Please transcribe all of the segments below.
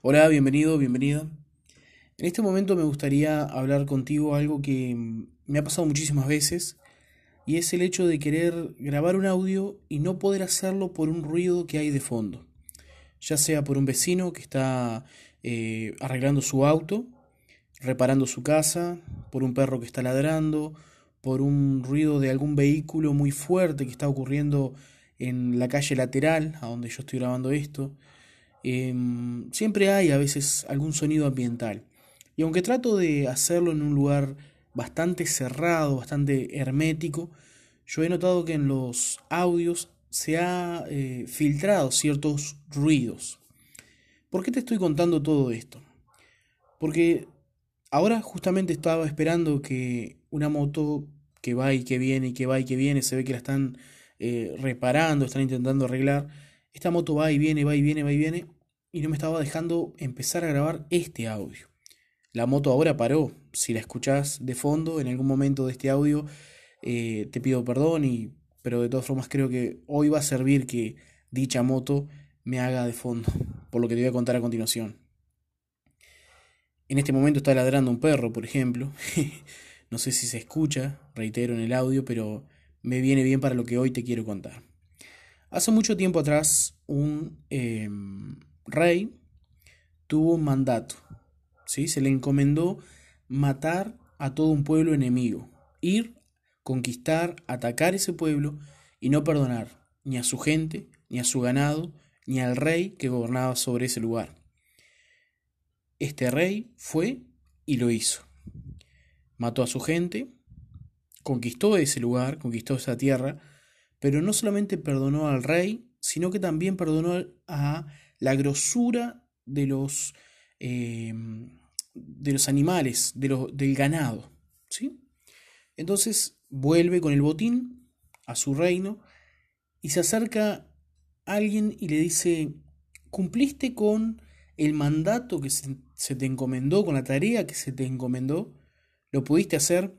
Hola, bienvenido, bienvenida. En este momento me gustaría hablar contigo algo que me ha pasado muchísimas veces y es el hecho de querer grabar un audio y no poder hacerlo por un ruido que hay de fondo. Ya sea por un vecino que está eh, arreglando su auto, reparando su casa, por un perro que está ladrando, por un ruido de algún vehículo muy fuerte que está ocurriendo en la calle lateral a donde yo estoy grabando esto Em, siempre hay a veces algún sonido ambiental. Y aunque trato de hacerlo en un lugar bastante cerrado, bastante hermético, yo he notado que en los audios se ha eh, filtrado ciertos ruidos. ¿Por qué te estoy contando todo esto? Porque ahora justamente estaba esperando que una moto que va y que viene y que va y que viene, se ve que la están eh, reparando, están intentando arreglar, esta moto va y viene, va y viene, va y viene, y no me estaba dejando empezar a grabar este audio. La moto ahora paró. Si la escuchás de fondo en algún momento de este audio, eh, te pido perdón, y, pero de todas formas creo que hoy va a servir que dicha moto me haga de fondo, por lo que te voy a contar a continuación. En este momento está ladrando un perro, por ejemplo. no sé si se escucha, reitero en el audio, pero me viene bien para lo que hoy te quiero contar. Hace mucho tiempo atrás, un em, rey tuvo un mandato. ¿sí? Se le encomendó matar a todo un pueblo enemigo, ir, conquistar, atacar ese pueblo y no perdonar ni a su gente, ni a su ganado, ni al rey que gobernaba sobre ese lugar. Este rey fue y lo hizo. Mató a su gente, conquistó ese lugar, conquistó esa tierra, pero no solamente perdonó al rey, sino que también perdonó a la grosura de los, eh, de los animales, de del ganado. ¿sí? Entonces vuelve con el botín a su reino y se acerca a alguien y le dice, ¿cumpliste con el mandato que se, se te encomendó, con la tarea que se te encomendó? ¿Lo pudiste hacer?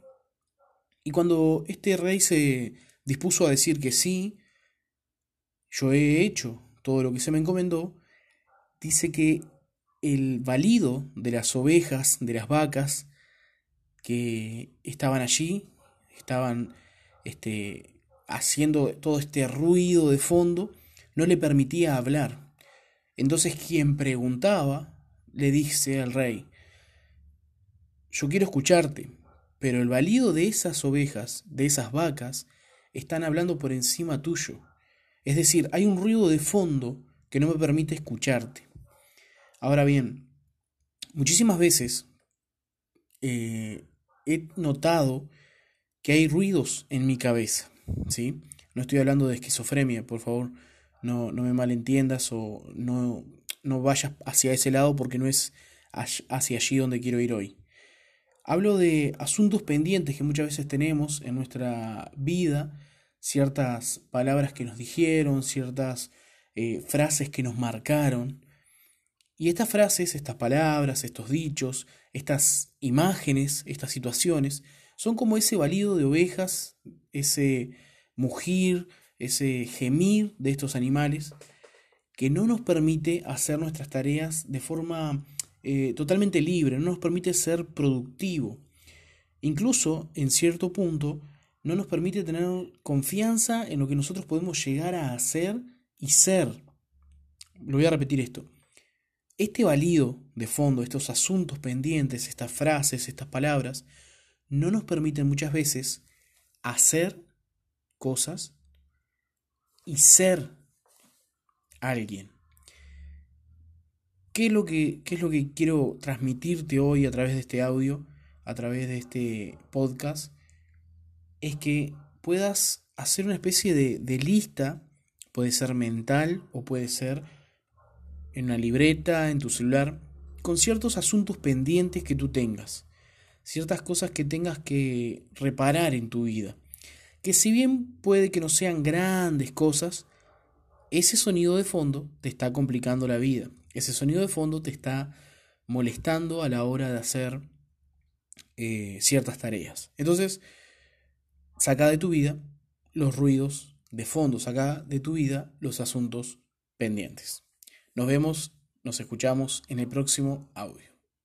Y cuando este rey se dispuso a decir que sí, yo he hecho todo lo que se me encomendó, dice que el valido de las ovejas, de las vacas que estaban allí, estaban este, haciendo todo este ruido de fondo, no le permitía hablar. Entonces quien preguntaba le dice al rey, yo quiero escucharte, pero el valido de esas ovejas, de esas vacas, están hablando por encima tuyo. Es decir, hay un ruido de fondo que no me permite escucharte. Ahora bien, muchísimas veces eh, he notado que hay ruidos en mi cabeza, ¿sí? No estoy hablando de esquizofrenia, por favor, no, no me malentiendas o no, no vayas hacia ese lado porque no es hacia allí donde quiero ir hoy. Hablo de asuntos pendientes que muchas veces tenemos en nuestra vida ciertas palabras que nos dijeron, ciertas eh, frases que nos marcaron. Y estas frases, estas palabras, estos dichos, estas imágenes, estas situaciones, son como ese balido de ovejas, ese mugir, ese gemir de estos animales, que no nos permite hacer nuestras tareas de forma eh, totalmente libre, no nos permite ser productivo. Incluso, en cierto punto, no nos permite tener confianza en lo que nosotros podemos llegar a hacer y ser. Lo voy a repetir esto. Este valido de fondo, estos asuntos pendientes, estas frases, estas palabras, no nos permiten muchas veces hacer cosas y ser alguien. ¿Qué es, lo que, ¿Qué es lo que quiero transmitirte hoy a través de este audio, a través de este podcast? es que puedas hacer una especie de, lista, puede ser mental o puede ser en una libreta, en tu celular, con ciertos asuntos pendientes que tú tengas, ciertas cosas que tengas que reparar en tu vida, que si bien puede que no sean grandes cosas, ese sonido de fondo te está complicando la vida, ese sonido de fondo te está molestando a la hora de hacer eh, ciertas tareas. Entonces, Saca de tu vida los ruidos de fondo, saca de tu vida los asuntos pendientes. Nos vemos Nos escuchamos en el próximo audio.